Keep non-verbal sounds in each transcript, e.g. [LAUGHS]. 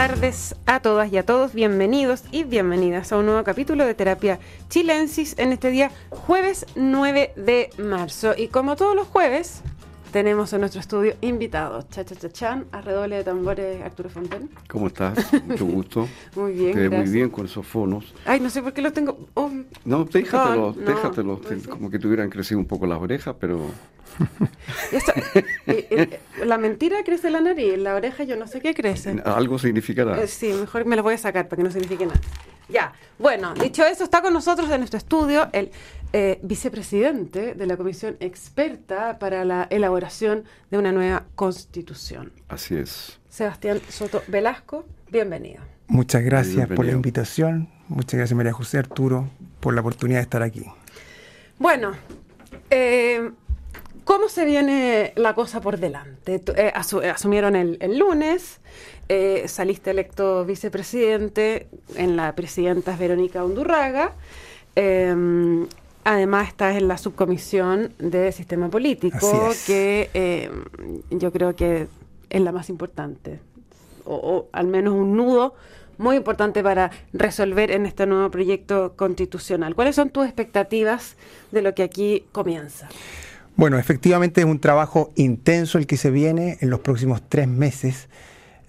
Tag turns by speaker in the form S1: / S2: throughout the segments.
S1: tardes a todas y a todos. Bienvenidos y bienvenidas a un nuevo capítulo de Terapia Chilensis en este día jueves 9 de marzo. Y como todos los jueves, tenemos en nuestro estudio invitados. Cha, cha, cha, chan, a redoble de tambores, Arturo Fonten.
S2: ¿Cómo estás? [LAUGHS] Mucho gusto.
S1: muy bien.
S2: Te
S1: gracias.
S2: muy bien con esos fonos.
S1: Ay, no sé por qué los tengo. oh,
S2: No, déjatelos,
S1: No,
S2: déjatelos.
S1: no sé.
S2: como que te hubieran crecido un poco las orejas, pero [LAUGHS]
S1: Eh, eh, la mentira crece en la nariz, en la oreja yo no sé qué crece. [LAUGHS]
S2: algo significará.
S1: Eh, sí, mejor me lo voy a sacar para que no signifique nada. Ya, bueno, dicho eso, está con nosotros en nuestro estudio el eh, vicepresidente de la comisión experta para la elaboración de una nueva constitución.
S2: Así es.
S1: Sebastián Soto Velasco, bienvenido.
S3: Muchas gracias por la invitación. Muchas gracias María José Arturo por la oportunidad de estar aquí.
S1: Bueno, eh, ¿cómo se viene la cosa por delante? Eh, asu- eh, asumieron el, el lunes, eh, saliste electo vicepresidente, en la presidenta es Verónica Undurraga, eh, además estás en la subcomisión de sistema político,
S3: es.
S1: que eh, yo creo que es la más importante, o, o al menos un nudo muy importante para resolver en este nuevo proyecto constitucional. ¿Cuáles son tus expectativas de lo que aquí comienza?
S3: Bueno, efectivamente es un trabajo intenso el que se viene en los próximos tres meses.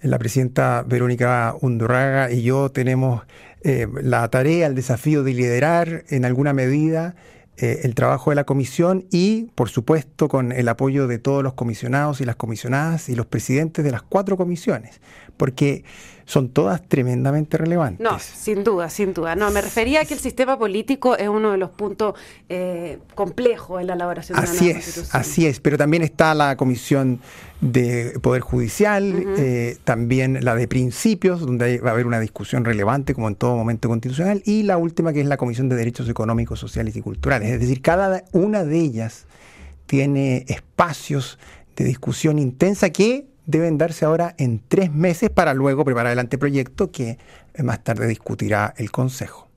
S3: La presidenta Verónica Undurraga y yo tenemos eh, la tarea, el desafío de liderar en alguna medida eh, el trabajo de la comisión y, por supuesto, con el apoyo de todos los comisionados y las comisionadas y los presidentes de las cuatro comisiones, porque son todas tremendamente relevantes.
S1: No, sin duda, sin duda. No, me refería a que el sistema político es uno de los puntos eh, complejos en la elaboración de
S3: Así
S1: nueva
S3: es,
S1: constitución.
S3: así es, pero también está la Comisión de Poder Judicial, eh, también la de Principios, donde va a haber una discusión relevante como en todo momento constitucional, y la última que es la Comisión de Derechos Económicos, Sociales y Culturales. Es decir, cada una de ellas tiene espacios de discusión intensa que deben darse ahora en tres meses para luego preparar el anteproyecto que más tarde discutirá el Consejo.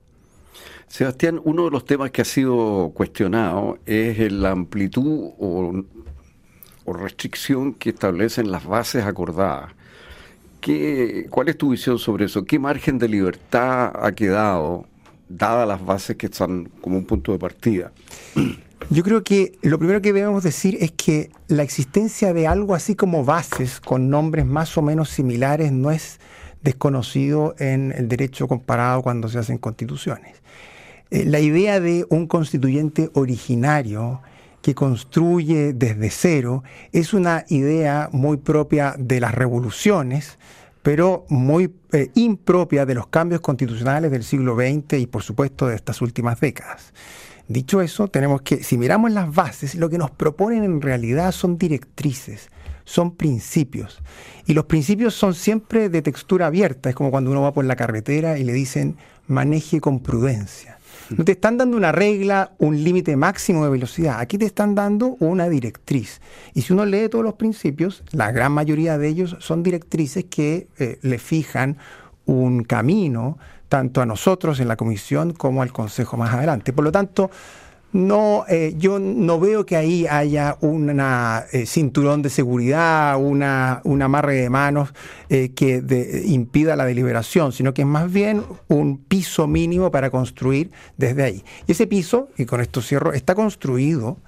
S2: Sebastián, uno de los temas que ha sido cuestionado es la amplitud o, o restricción que establecen las bases acordadas. ¿Qué, ¿Cuál es tu visión sobre eso? ¿Qué margen de libertad ha quedado, dadas las bases que están como un punto de partida? [CLEARS THROAT]
S3: Yo creo que lo primero que debemos decir es que la existencia de algo así como bases con nombres más o menos similares no es desconocido en el derecho comparado cuando se hacen constituciones. Eh, la idea de un constituyente originario que construye desde cero es una idea muy propia de las revoluciones, pero muy eh, impropia de los cambios constitucionales del siglo XX y por supuesto de estas últimas décadas. Dicho eso, tenemos que, si miramos las bases, lo que nos proponen en realidad son directrices, son principios. Y los principios son siempre de textura abierta, es como cuando uno va por la carretera y le dicen maneje con prudencia. No te están dando una regla, un límite máximo de velocidad, aquí te están dando una directriz. Y si uno lee todos los principios, la gran mayoría de ellos son directrices que eh, le fijan un camino tanto a nosotros en la comisión como al Consejo más adelante. Por lo tanto, no, eh, yo no veo que ahí haya un cinturón de seguridad, una, un amarre de manos eh, que de- impida la deliberación, sino que es más bien un piso mínimo para construir desde ahí. Y ese piso, y con esto cierro, está construido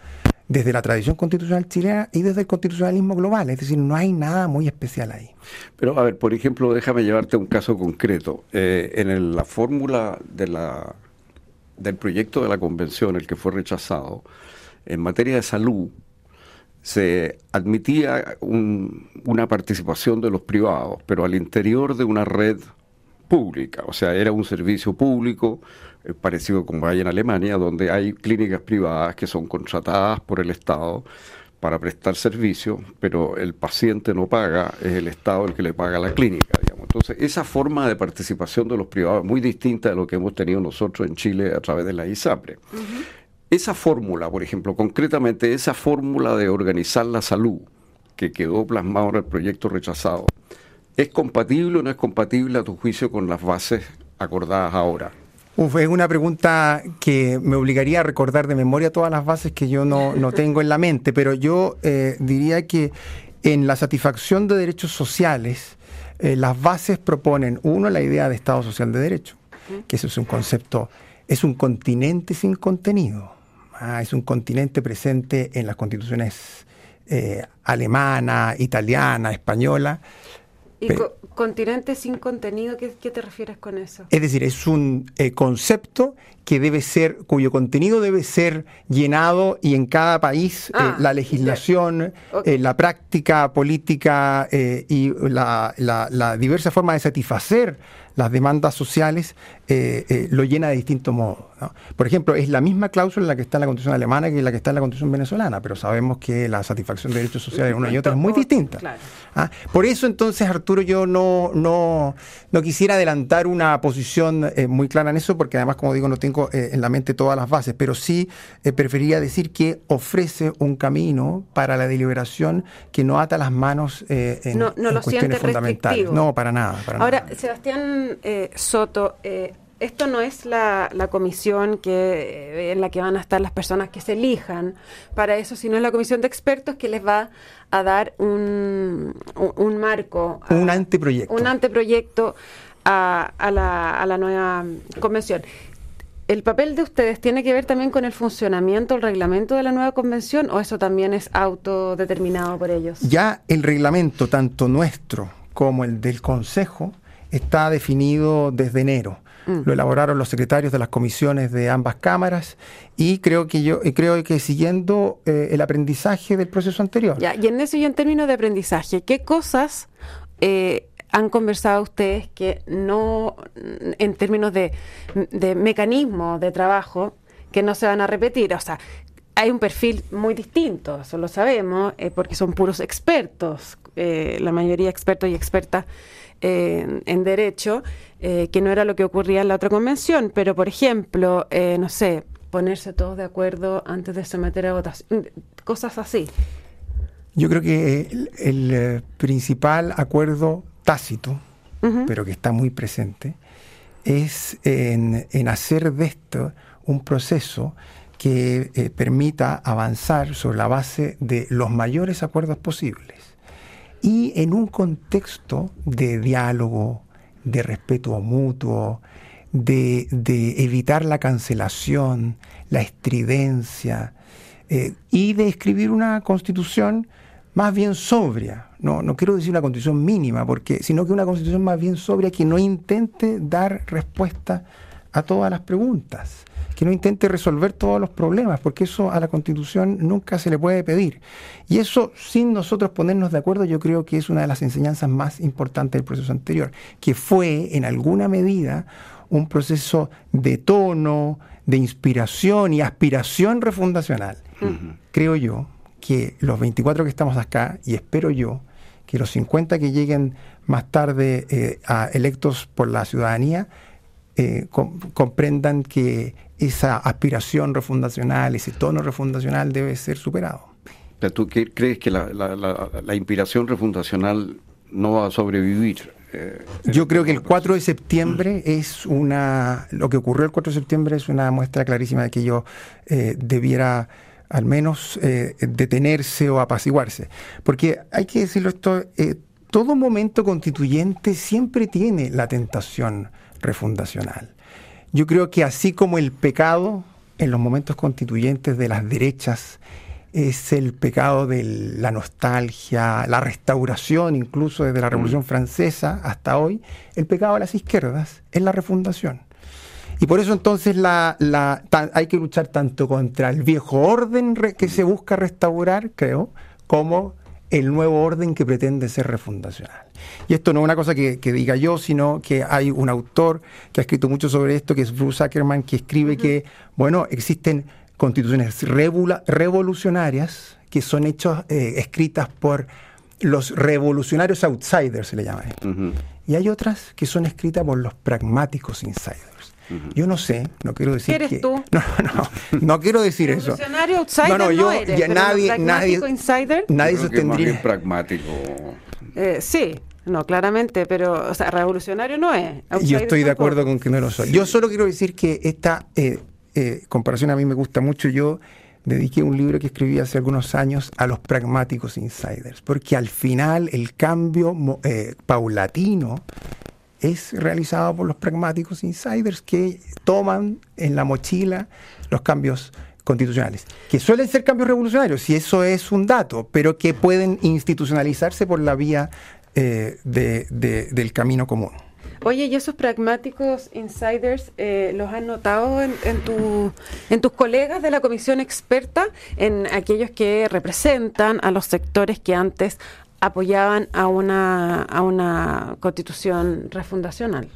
S3: desde la tradición constitucional chilena y desde el constitucionalismo global, es decir, no hay nada muy especial ahí.
S2: Pero, a ver, por ejemplo, déjame llevarte un caso concreto. Eh, en la fórmula de la, del proyecto de la convención, el que fue rechazado, en materia de salud, se admitía un- una participación de los privados, pero al interior de una red pública, o sea, era un servicio público, eh, parecido como hay en Alemania, donde hay clínicas privadas que son contratadas por el Estado para prestar servicio, pero el paciente no paga, es el Estado el que le paga a la clínica, digamos. Entonces, esa forma de participación de los privados es muy distinta de lo que hemos tenido nosotros en Chile a través de la ISAPRE. Esa fórmula, por ejemplo, concretamente esa fórmula de organizar la salud que quedó plasmado en el proyecto rechazado, ¿es compatible o no es compatible a tu juicio con las bases acordadas ahora?
S3: Uf, es una pregunta que me obligaría a recordar de memoria todas las bases que yo no, no tengo en la mente, pero yo eh, diría que en la satisfacción de derechos sociales, eh, las bases proponen, uno, la idea de Estado Social de Derecho, que eso es un concepto, es un continente sin contenido. Ah, es un continente presente en las constituciones eh, alemana, italiana, española.
S1: ¿Y continente sin contenido? ¿qué, te refieres con eso?
S3: Es decir, es un eh, concepto que debe ser, cuyo contenido debe ser llenado y en cada país eh, ah, la legislación, la práctica política y la, la, diversa forma de satisfacer las demandas sociales eh, eh, lo llena de distintos modos. Por ejemplo, es la misma cláusula en la que está en la Constitución alemana que en la que está en la Constitución venezolana, pero sabemos que la satisfacción de derechos sociales una y otra es muy distinta. ¿Ah? Por eso entonces, Arturo, yo no, no, no quisiera adelantar una posición eh, muy clara en eso, porque además, como digo, no tengo en la mente todas las bases, pero sí preferiría decir que ofrece un camino para la deliberación que no ata las manos en,
S1: no, no cuestiones fundamentales.
S3: No, para nada.
S1: Ahora, Sebastián Soto, esto no es la, comisión que, eh, en la que van a estar las personas que se elijan para eso, sino es la comisión de expertos que les va a dar un, un, marco.
S3: un anteproyecto.
S1: Un anteproyecto a, la, a la nueva convención. ¿El papel de ustedes tiene que ver también con el funcionamiento, el reglamento de la nueva convención o eso también es autodeterminado por ellos?
S3: Ya el reglamento, tanto nuestro como el del Consejo, está definido desde enero. Mm. Lo elaboraron los secretarios de las comisiones de ambas cámaras y creo que yo creo que siguiendo eh, el aprendizaje del proceso anterior.
S1: y en eso y en términos de aprendizaje, ¿qué cosas eh, han conversado ustedes que no, en términos de, de mecanismo de trabajo, que no se van a repetir? O sea, hay un perfil muy distinto, eso lo sabemos, eh, porque son puros expertos, la mayoría expertos y expertas en derecho, eh, que no era lo que ocurría en la otra convención, pero por ejemplo, eh, no sé, ponerse todos de acuerdo antes de someter a votación, cosas así.
S3: Yo creo que el, eh, principal acuerdo tácito, pero que está muy presente, es en, en hacer de esto un proceso que permita avanzar sobre la base de los mayores acuerdos posibles y en un contexto de diálogo, de respeto mutuo, de, evitar la cancelación, la estridencia eh, y de escribir una constitución más bien sobria. No, no quiero decir una constitución mínima, porque, sino que una constitución más bien sobria que no intente dar respuesta a todas las preguntas que no intente resolver todos los problemas, porque eso a la Constitución nunca se le puede pedir. Y eso, sin nosotros ponernos de acuerdo, yo creo que es una de las enseñanzas más importantes del proceso anterior, que fue, en alguna medida, un proceso de tono, de inspiración y aspiración refundacional. Creo yo que los 24 que estamos acá, y espero yo, que los 50 que lleguen más tarde eh, a electos por la ciudadanía, eh, comprendan que esa aspiración refundacional, ese tono refundacional debe ser superado.
S2: Pero ¿Tú crees que la, inspiración refundacional no va a sobrevivir?
S3: Eh, Yo creo que el 4 de septiembre [CLEARS THROAT] es una. Lo que ocurrió el 4 de septiembre es una muestra clarísima de que yo eh, debiera al menos detenerse o apaciguarse. Porque hay que decirlo esto: todo momento constituyente siempre tiene la tentación refundacional. Yo creo que así como el pecado en los momentos constituyentes de las derechas es el pecado de la nostalgia, la restauración incluso desde la Revolución mm. Francesa hasta hoy, el pecado de las izquierdas es la refundación. Y por eso entonces la, hay que luchar tanto contra el viejo orden que se busca restaurar, creo, como el nuevo orden que pretende ser refundacional. Y esto no es una cosa que, diga yo, sino que hay un autor que ha escrito mucho sobre esto, que es Bruce Ackerman, que escribe que, bueno, existen constituciones revolucionarias que son hechos, eh, escritas por los revolucionarios outsiders, se le llama. Y hay otras que son escritas por los pragmáticos insiders. Yo no sé, no quiero decir
S1: ¿Qué eres tú? [LAUGHS]
S3: No, no, no quiero decir eso.
S1: Revolucionario outsider no, no, yo, eres,
S3: ya nadie, nadie,
S1: insider.
S3: nadie sostendría.
S2: pragmático.
S1: Eh, sí, no, claramente, pero, o sea, revolucionario no es.
S3: Yo estoy de acuerdo con que no lo soy. Yo solo quiero decir que esta eh, eh, comparación a mí me gusta mucho. Yo dediqué un libro que escribí hace algunos años a los pragmáticos insiders, porque al final el cambio eh, paulatino es realizado por los pragmáticos insiders que toman en la mochila los cambios constitucionales, que suelen ser cambios revolucionarios, y eso es un dato, pero que pueden institucionalizarse por la vía eh, del camino común.
S1: Oye, ¿y esos pragmáticos insiders eh, los has notado en, en tus colegas de la comisión experta, en aquellos que representan a los sectores que antes apoyaban a una, a una constitución refundacional?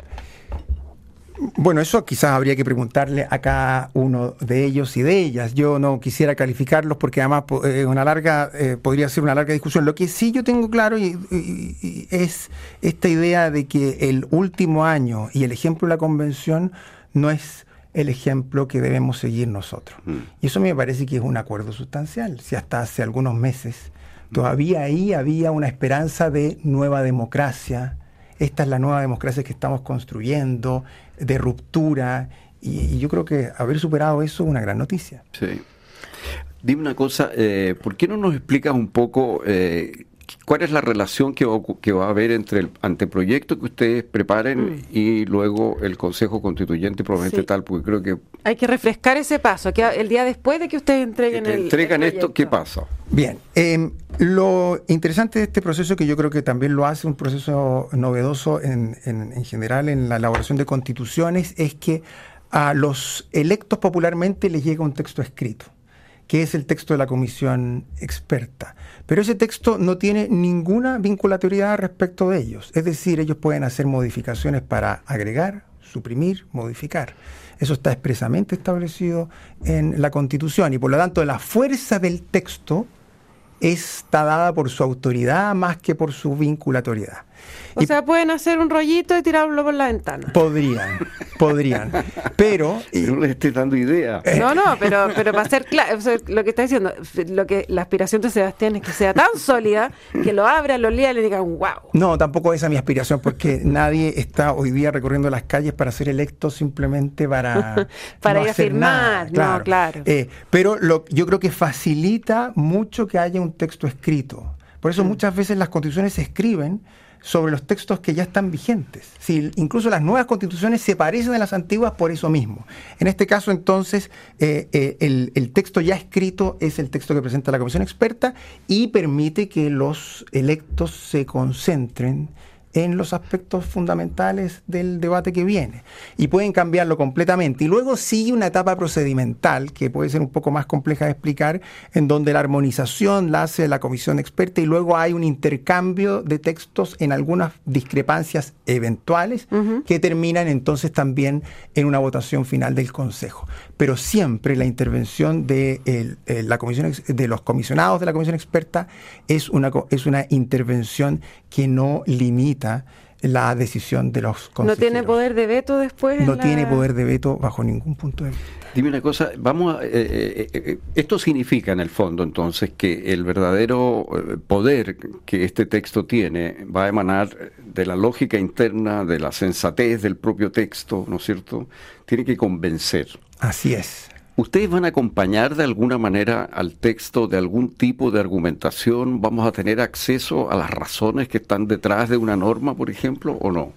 S3: Bueno, eso quizás habría que preguntarle a cada uno de ellos y de ellas. Yo no quisiera calificarlos porque además eh, una larga eh, podría ser una larga discusión. Lo que sí yo tengo claro es esta idea de que el último año y el ejemplo de la convención no es el ejemplo que debemos seguir nosotros. Mm. Y eso me parece que es un acuerdo sustancial. Si hasta hace algunos meses. Todavía ahí había una esperanza de nueva democracia, esta es la nueva democracia que estamos construyendo, de ruptura, y, yo creo que haber superado eso es una gran noticia.
S2: Sí. Dime una cosa, eh, ¿por qué no nos explicas un poco eh, cuál es la relación que va, que va, a haber entre el anteproyecto que ustedes preparen mm. y luego el Consejo Constituyente, probablemente tal, porque creo que...
S1: Hay que refrescar ese paso, que el día después de que ustedes entreguen el...
S2: Entregan esto, ¿qué pasa?
S3: Bien, em, lo interesante de este proceso, que yo creo que también lo hace un proceso novedoso en, en general en la elaboración de constituciones, es que a los electos popularmente les llega un texto escrito que es el texto de la comisión experta. Pero ese texto no tiene ninguna vinculatoriedad respecto de ellos. Es decir, ellos pueden hacer modificaciones para agregar, suprimir, modificar. Eso está expresamente establecido en la Constitución y por lo tanto la fuerza del texto está dada por su autoridad más que por su vinculatoriedad.
S1: O sea, pueden hacer un rollito y tirarlo por la ventana.
S3: Podrían, podrían. Pero.
S2: no les esté dando idea.
S1: Eh, no, no, pero, pero para ser claro, lo que está diciendo, lo que la aspiración de Sebastián es que sea tan sólida que lo abra, lo lea y le digan, wow.
S3: No, tampoco esa es mi aspiración, porque nadie está hoy día recorriendo las calles para ser electo simplemente para. [LAUGHS]
S1: para ir a firmar, claro. no, claro.
S3: Eh, pero lo, yo creo que facilita mucho que haya un texto escrito. Por eso mm. muchas veces las constituciones se escriben sobre los textos que ya están vigentes. incluso las nuevas constituciones se parecen a las antiguas por eso mismo. En este caso, entonces, eh, eh, el, texto ya escrito es el texto que presenta la Comisión Experta y permite que los electos se concentren en los aspectos fundamentales del debate que viene y pueden cambiarlo completamente. Y luego sigue una etapa procedimental que puede ser un poco más compleja de explicar, en donde la armonización la hace la comisión experta y luego hay un intercambio de textos en algunas discrepancias eventuales que terminan entonces también en una votación final del Consejo. Pero siempre la intervención de, la comisión, de los comisionados de la comisión experta es una, es una intervención que no limita la decisión de los consejeros.
S1: ¿No tiene poder de veto después?
S3: No tiene poder de veto bajo ningún punto de vista.
S2: Dime una cosa, vamos a, eh, eh, eh, esto significa en el fondo entonces que el verdadero poder que este texto tiene va a emanar de la lógica interna, de la sensatez del propio texto, ¿no es cierto? Tiene que convencer.
S3: Así es.
S2: ¿Ustedes van a acompañar de alguna manera al texto de algún tipo de argumentación? ¿Vamos a tener acceso a las razones que están detrás de una norma, por ejemplo, o no?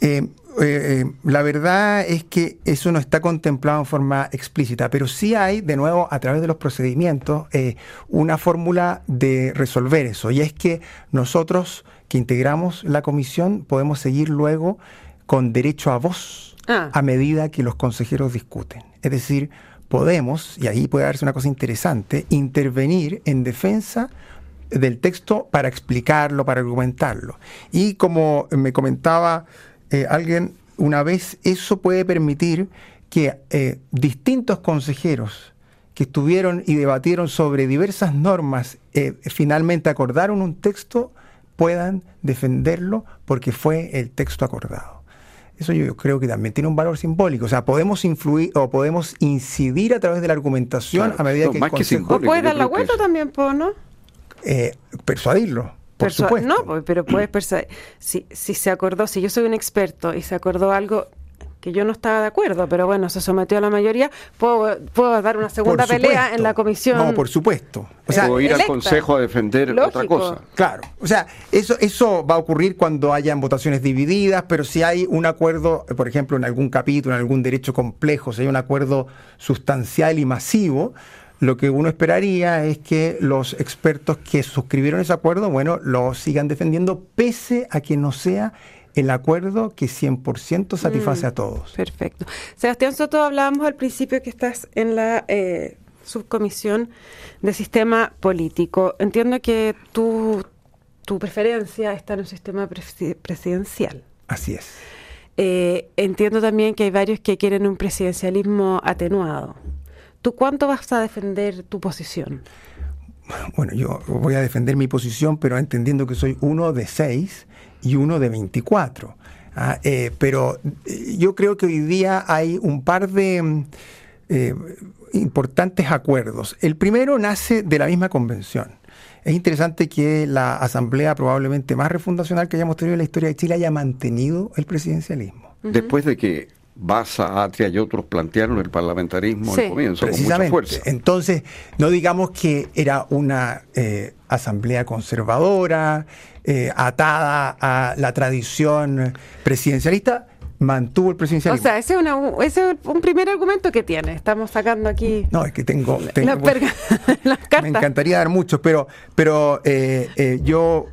S3: Eh, eh, eh, la verdad es que eso no está contemplado en forma explícita, pero sí hay, de nuevo, a través de los procedimientos, una fórmula de resolver eso. Y es que nosotros que integramos la comisión podemos seguir luego con derecho a voz ah. a medida que los consejeros discuten. Es decir, podemos, y ahí puede darse una cosa interesante, intervenir en defensa del texto para explicarlo, para argumentarlo. Y como me comentaba eh, alguien una vez, eso puede permitir que eh, distintos consejeros que estuvieron y debatieron sobre diversas normas, eh, finalmente acordaron un texto, puedan defenderlo porque fue el texto acordado. Eso yo creo que también tiene un valor simbólico. O sea, podemos influir o podemos incidir a través de la argumentación a medida que
S2: más que simbólico,
S1: puedes dar la vuelta también, ¿no?
S3: Eh, persuadirlo. Por supuesto.
S1: No, pero puedes persuadir. Si, si se acordó, si yo soy un experto y se acordó algo, que yo no estaba de acuerdo, pero bueno, se sometió a la mayoría, puedo, puedo dar una segunda pelea en la comisión.
S3: No, por supuesto.
S2: O sea, ir al Consejo a defender otra cosa.
S3: Claro, o sea, eso, eso va a ocurrir cuando hayan votaciones divididas, pero si hay un acuerdo, por ejemplo, en algún capítulo, en algún derecho complejo, si hay un acuerdo sustancial y masivo, lo que uno esperaría es que los expertos que suscribieron ese acuerdo, bueno, lo sigan defendiendo pese a que no sea el acuerdo que 100% satisface mm, a todos.
S1: Perfecto. Sebastián Soto, hablábamos al principio que estás en la eh, subcomisión de sistema político. Entiendo que tu, tu preferencia está en un sistema presidencial.
S3: Así es.
S1: Eh, entiendo también que hay varios que quieren un presidencialismo atenuado. ¿Tú cuánto vas a defender tu posición?
S3: Bueno, yo voy a defender mi posición, pero entendiendo que soy uno de seis y uno de 24. Ah, eh, pero eh, yo creo que hoy día hay un par de mm, eh, importantes acuerdos. El primero nace de la misma convención. Es interesante que la asamblea probablemente más refundacional que hayamos tenido en la historia de Chile haya mantenido el presidencialismo.
S2: Después de que Baza, Atria y otros plantearon el parlamentarismo al comienzo con mucha fuerza.
S3: Entonces, no digamos que era una asamblea conservadora, eh, atada a la tradición presidencialista, mantuvo el presidencialismo.
S1: O sea, ese es, un primer argumento que tiene. Estamos sacando aquí.
S3: No, es que tengo. [LAUGHS] Me encantaría dar muchos, pero, pero eh, eh, yo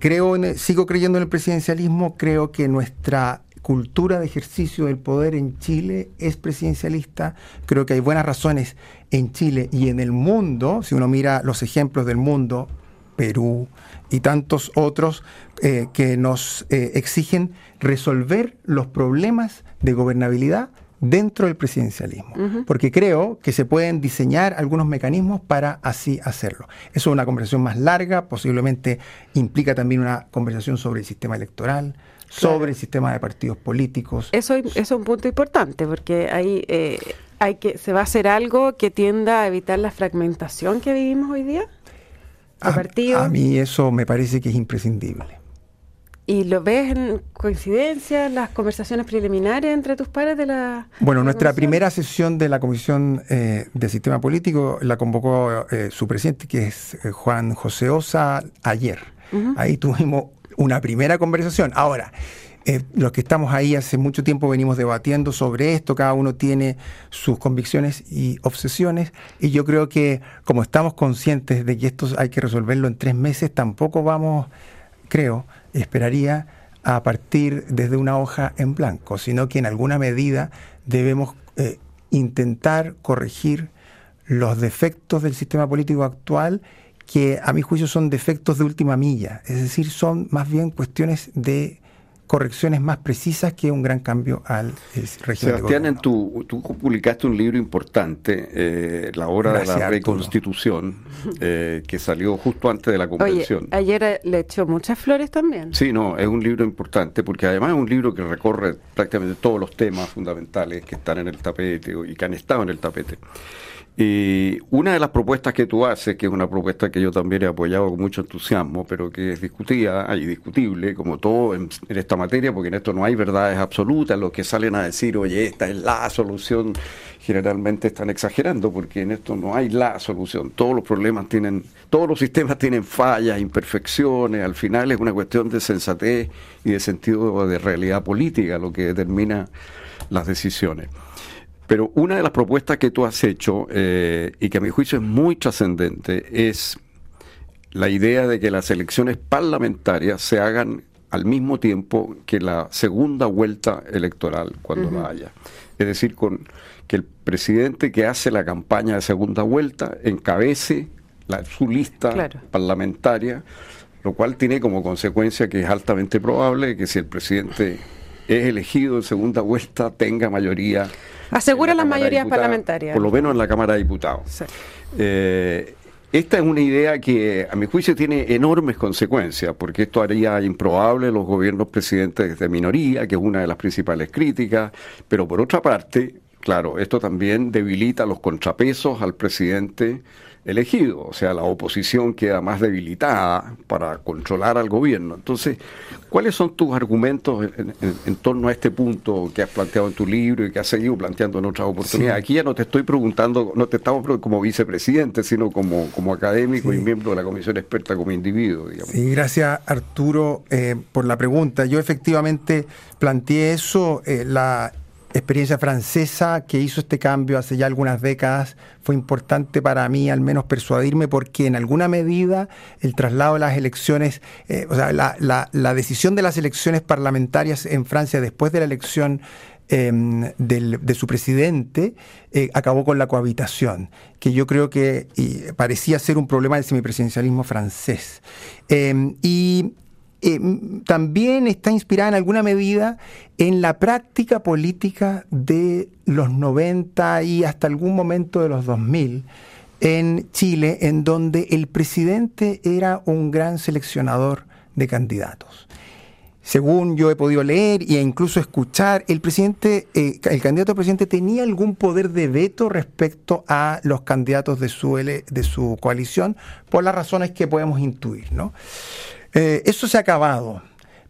S3: creo, sigo creyendo en el presidencialismo. Creo que nuestra cultura de ejercicio del poder en Chile es presidencialista. Creo que hay buenas razones en Chile y en el mundo, si uno mira los ejemplos del mundo, Perú y tantos otros eh, que nos eh, exigen resolver los problemas de gobernabilidad dentro del presidencialismo, porque creo que se pueden diseñar algunos mecanismos para así hacerlo. Eso es una conversación más larga, posiblemente implica también una conversación sobre el sistema electoral, sobre el sistema de partidos políticos.
S1: Eso, es un punto importante, porque ahí eh, hay que, se va a hacer algo que tienda a evitar la fragmentación que vivimos hoy día.
S3: A, mí eso me parece que es imprescindible.
S1: ¿Y lo ves en coincidencia, las conversaciones preliminares entre tus pares de la...
S3: Bueno, nuestra primera sesión de la Comisión eh, de Sistema Político la convocó eh, su presidente, que es eh, Juan José Osa, ayer. Ahí tuvimos una primera conversación. Ahora, eh, los que estamos ahí hace mucho tiempo venimos debatiendo sobre esto, cada uno tiene sus convicciones y obsesiones, y yo creo que como estamos conscientes de que esto hay que resolverlo en tres meses, tampoco vamos, creo, esperaría a partir desde una hoja en blanco, sino que en alguna medida debemos eh, intentar corregir los defectos del sistema político actual que a mi juicio son defectos de última milla, es decir, son más bien cuestiones de correcciones más precisas que un gran cambio al
S2: eh, régimen Sebastián, en tu, tú publicaste un libro importante, eh, La Hora de la Reconstitución, eh, que salió justo antes de la convención.
S1: Oye, ayer le echó muchas flores también.
S2: Sí, no, es un libro importante porque además es un libro que recorre prácticamente todos los temas fundamentales que están en el tapete y que han estado en el tapete. Y una de las propuestas que tú haces, que es una propuesta que yo también he apoyado con mucho entusiasmo, pero que es discutida y discutible, como todo en, esta materia, porque en esto no hay verdades absolutas, los que salen a decir, oye, esta es la solución, generalmente están exagerando, porque en esto no hay la solución. Todos los problemas tienen, todos los sistemas tienen fallas, imperfecciones, al final es una cuestión de sensatez y de sentido de realidad política lo que determina las decisiones. Pero una de las propuestas que tú has hecho, eh, y que a mi juicio es muy trascendente, es la idea de que las elecciones parlamentarias se hagan al mismo tiempo que la segunda vuelta electoral, cuando la haya. Es decir, con que el presidente que hace la campaña de segunda vuelta encabece su lista parlamentaria, lo cual tiene como consecuencia que es altamente probable que si el presidente es elegido en segunda vuelta tenga mayoría
S1: Asegura las mayorías parlamentarias.
S2: Por lo menos en la Cámara de Diputados. Eh, esta es una idea que, a mi juicio, tiene enormes consecuencias, porque esto haría improbable los gobiernos presidentes de minoría, que es una de las principales críticas, pero por otra parte, claro, esto también debilita los contrapesos al presidente elegido, o sea, la oposición queda más debilitada para controlar al gobierno. Entonces, ¿cuáles son tus argumentos en, torno a este punto que has planteado en tu libro y que has seguido planteando en otras oportunidades? Aquí ya no te estoy preguntando, no te estamos preguntando como vicepresidente, sino como, como académico y miembro de la comisión experta como individuo. Digamos.
S3: Sí, gracias Arturo eh, por la pregunta. Yo efectivamente planteé eso, eh, la experiencia francesa que hizo este cambio hace ya algunas décadas fue importante para mí al menos persuadirme porque en alguna medida el traslado de las elecciones, eh, o sea, la, decisión de las elecciones parlamentarias en Francia después de la elección em, de su presidente eh, acabó con la cohabitación, que yo creo que parecía ser un problema del semipresidencialismo francés. Em, y eh, también está inspirada en alguna medida en la práctica política de los 90 y hasta algún momento de los 2000 en Chile, en donde el presidente era un gran seleccionador de candidatos. Según yo he podido leer e incluso escuchar, el presidente, eh, el candidato a presidente tenía algún poder de veto respecto a los candidatos de su, de su coalición, por las razones que podemos intuir, ¿no? Eh, eso se ha acabado,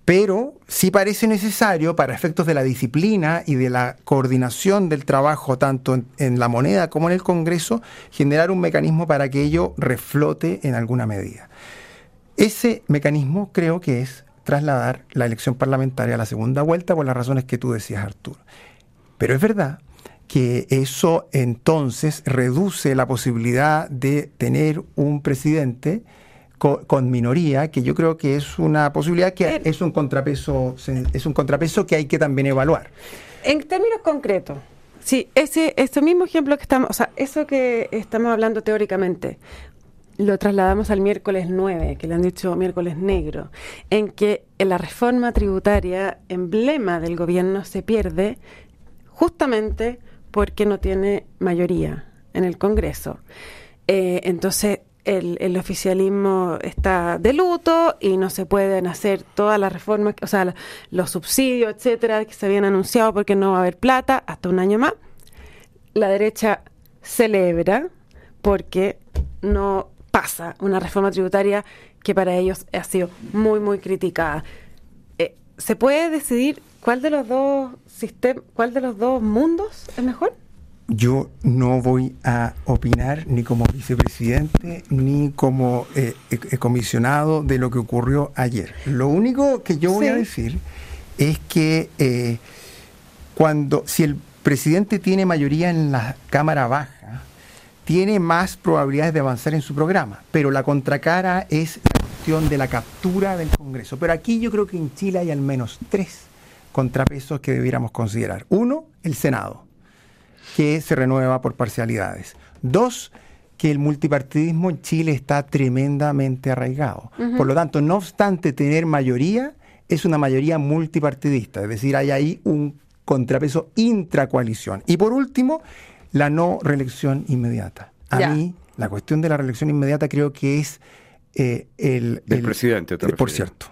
S3: pero sí parece necesario, para efectos de la disciplina y de la coordinación del trabajo tanto en, la moneda como en el Congreso, generar un mecanismo para que ello reflote en alguna medida. Ese mecanismo creo que es trasladar la elección parlamentaria a la segunda vuelta por las razones que tú decías, Arturo. Pero es verdad que eso entonces reduce la posibilidad de tener un presidente con, minoría, que yo creo que es una posibilidad que es un contrapeso, es un contrapeso que hay que también evaluar.
S1: En términos concretos, sí, ese, ese mismo ejemplo que estamos, o sea, eso que estamos hablando teóricamente, lo trasladamos al miércoles 9, que le han dicho miércoles negro, en que en la reforma tributaria, emblema del gobierno, se pierde justamente porque no tiene mayoría en el Congreso. Eh, entonces, el, oficialismo está de luto y no se pueden hacer todas las reformas, o sea, los subsidios, etcétera, que se habían anunciado porque no va a haber plata hasta un año más. La derecha celebra porque no pasa una reforma tributaria que para ellos ha sido muy, muy criticada. Eh, ¿Se puede decidir cuál de los dos sistemas, cuál de los dos mundos es mejor?
S3: Yo no voy a opinar ni como vicepresidente ni como eh, eh, comisionado de lo que ocurrió ayer. Lo único que yo voy a decir es que eh, cuando si el presidente tiene mayoría en la Cámara Baja, tiene más probabilidades de avanzar en su programa, pero la contracara es la cuestión de la captura del Congreso. Pero aquí yo creo que en Chile hay al menos tres contrapesos que debiéramos considerar. Uno, el Senado que se renueva por parcialidades. Dos, que el multipartidismo en Chile está tremendamente arraigado. Por lo tanto, no obstante tener mayoría, es una mayoría multipartidista, es decir, hay ahí un contrapeso intracoalición. Y por último, la no reelección inmediata. A mí, la cuestión de la reelección inmediata creo que es eh, el...
S2: el presidente,
S3: Por cierto.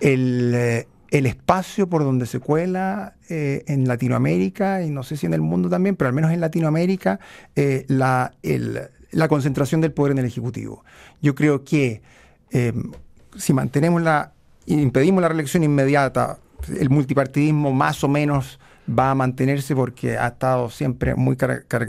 S3: El, eh, el espacio por donde se cuela eh, en Latinoamérica, y no sé si en el mundo también, pero al menos en Latinoamérica, eh, la, la, concentración del poder en el Ejecutivo. Yo creo que em, si mantenemos la, impedimos la reelección inmediata, el multipartidismo más o menos va a mantenerse porque ha estado siempre muy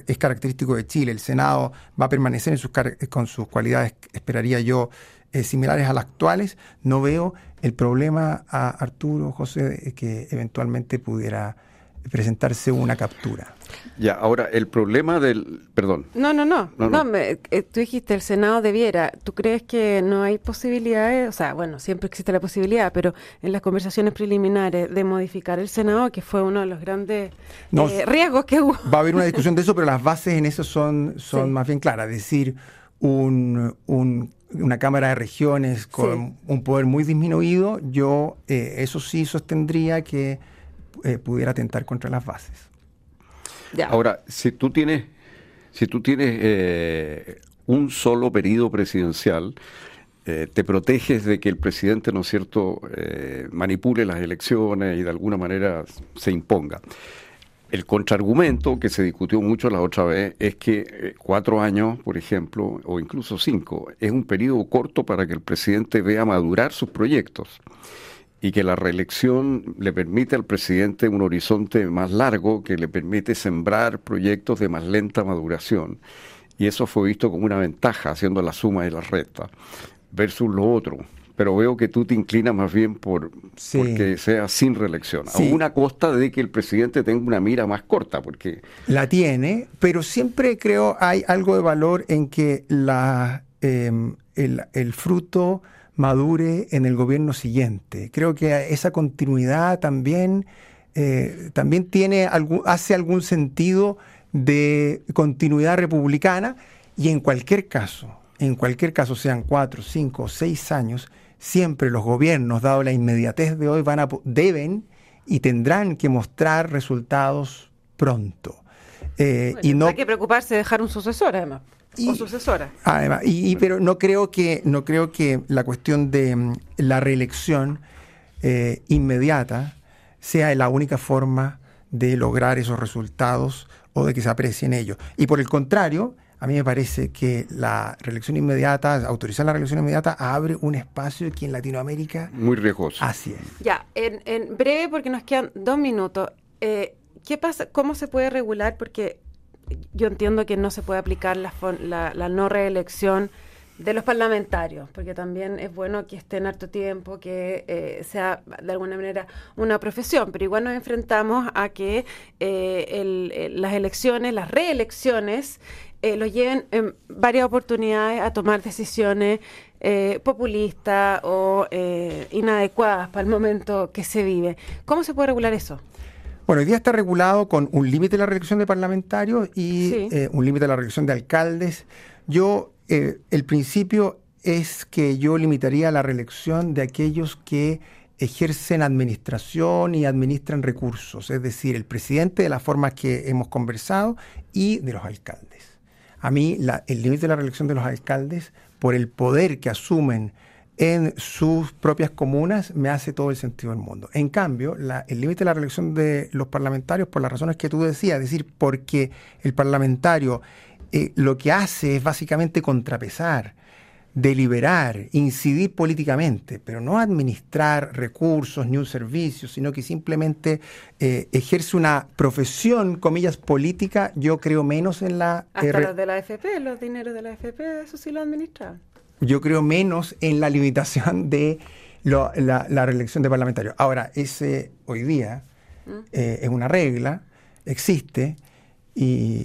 S3: es característico de Chile. El Senado va a permanecer en sus con sus cualidades, esperaría yo, eh, similares a las actuales. No veo el problema a Arturo, José, que eventualmente pudiera presentarse una captura.
S2: Ya, ahora el problema del... Perdón.
S1: No, no, no. no, eh, tú dijiste el Senado debiera. ¿Tú crees que no hay posibilidades? O sea, bueno, siempre existe la posibilidad, pero en las conversaciones preliminares de modificar el Senado, que fue uno de los grandes eh, riesgos que hubo.
S3: Va a haber una [LAUGHS] discusión de eso, pero las bases en eso son, son más bien claras. Es decir, un, un una Cámara de Regiones con un poder muy disminuido, yo eh, eso sí sostendría que eh, pudiera atentar contra las bases.
S2: Ahora, si tú tienes, si tú tienes eh, un solo periodo presidencial, te proteges de que el presidente, ¿no es cierto?, manipule las elecciones y de alguna manera se imponga. El contraargumento que se discutió mucho la otra vez es que eh, cuatro años, por ejemplo, o incluso cinco, es un periodo corto para que el presidente vea madurar sus proyectos y que la reelección le permite al presidente un horizonte más largo que le permite sembrar proyectos de más lenta maduración. Y eso fue visto como una ventaja, haciendo la suma y la resta, versus lo otro, pero veo que tú te inclinas más bien por porque sea sin reelección, a una costa de que el presidente tenga una mira más corta, porque
S3: la tiene, pero siempre creo hay algo de valor en que la em, el, fruto madure en el gobierno siguiente. Creo que esa continuidad también eh, también tiene algún, hace algún sentido de continuidad republicana y en cualquier caso, en cualquier caso sean cuatro, cinco o seis años, siempre los gobiernos, dado la inmediatez de hoy, van a, deben y tendrán que mostrar resultados pronto.
S1: Eh, y no hay que preocuparse de dejar un sucesor, además. o sucesora.
S3: Además, y, pero no creo que no creo que la cuestión de mm, la reelección eh, inmediata sea la única forma de lograr esos resultados o de que se aprecien ellos. Y por el contrario, a mí me parece que la reelección inmediata, autorizar la reelección inmediata, abre un espacio que en Latinoamérica...
S2: Muy riesgoso.
S3: Así es.
S1: Ya, en, breve, porque nos quedan dos minutos. Eh, ¿Qué pasa? ¿Cómo se puede regular? Porque yo entiendo que no se puede aplicar la, la, no reelección de los parlamentarios, porque también es bueno que estén harto tiempo, que eh, sea de alguna manera una profesión, pero igual nos enfrentamos a que eh, las elecciones, las reelecciones, eh, los lleven en varias oportunidades a tomar decisiones eh, populistas o eh, inadecuadas para el momento que se vive. ¿Cómo se puede regular eso?
S3: Bueno, hoy día está regulado con un límite de la reelección de parlamentarios y un límite de la reelección de alcaldes. Yo, el principio es que yo limitaría la reelección de aquellos que ejercen administración y administran recursos, es decir, el presidente de las formas que hemos conversado y de los alcaldes. A mí el límite de la reelección de los alcaldes, por el poder que asumen en sus propias comunas, me hace todo el sentido del mundo. En cambio, el límite de la reelección de los parlamentarios, por las razones que tú decías, es decir, porque el parlamentario eh, lo que hace es básicamente contrapesar deliberar, incidir políticamente, pero no administrar recursos ni un servicio, sino que simplemente eh, ejerce una profesión, comillas, política, yo creo menos en la...
S1: Hasta los de la AFP, los dineros de la AFP, eso sí lo administran.
S3: Yo creo menos en la limitación de la, reelección de parlamentarios. Ahora, ese hoy día mm. eh, es una regla, existe, y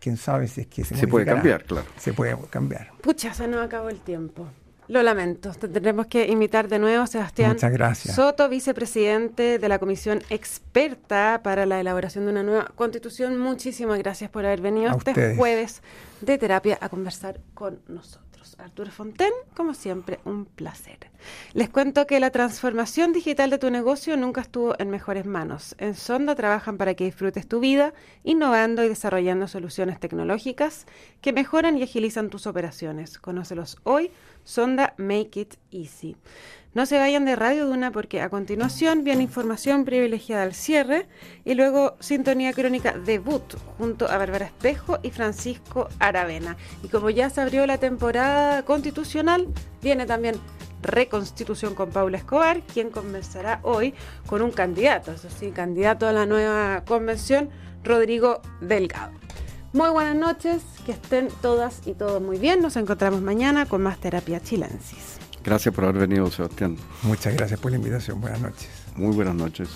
S3: quién sabe si es que
S2: se, se puede cambiar, claro.
S3: Se puede cambiar.
S1: Pucha, se nos acabó el tiempo. Lo lamento. Tendremos que invitar de nuevo a Sebastián Soto, vicepresidente de la Comisión Experta para la elaboración de una nueva constitución. Muchísimas gracias por haber venido este jueves de terapia a conversar con nosotros. Arturo Fonten, como siempre, un placer. Les cuento que la transformación digital de tu negocio nunca estuvo en mejores manos. En Sonda trabajan para que disfrutes tu vida, innovando y desarrollando soluciones tecnológicas que mejoran y agilizan tus operaciones. Conócelos hoy, Sonda Make It Easy. No se vayan de Radio Duna porque a continuación viene información privilegiada al cierre y luego sintonía crónica debut junto a Bárbara Espejo y Francisco Aravena. Y como ya se abrió la temporada constitucional, viene también reconstitución con Paula Escobar, quien conversará hoy con un candidato, eso sí, candidato a la nueva convención, Rodrigo Delgado. Muy buenas noches, que estén todas y todos muy bien. Nos encontramos mañana con más terapia chilensis.
S2: Gracias por haber venido, Sebastián.
S3: Muchas gracias por la invitación. Buenas noches.
S2: Muy buenas noches.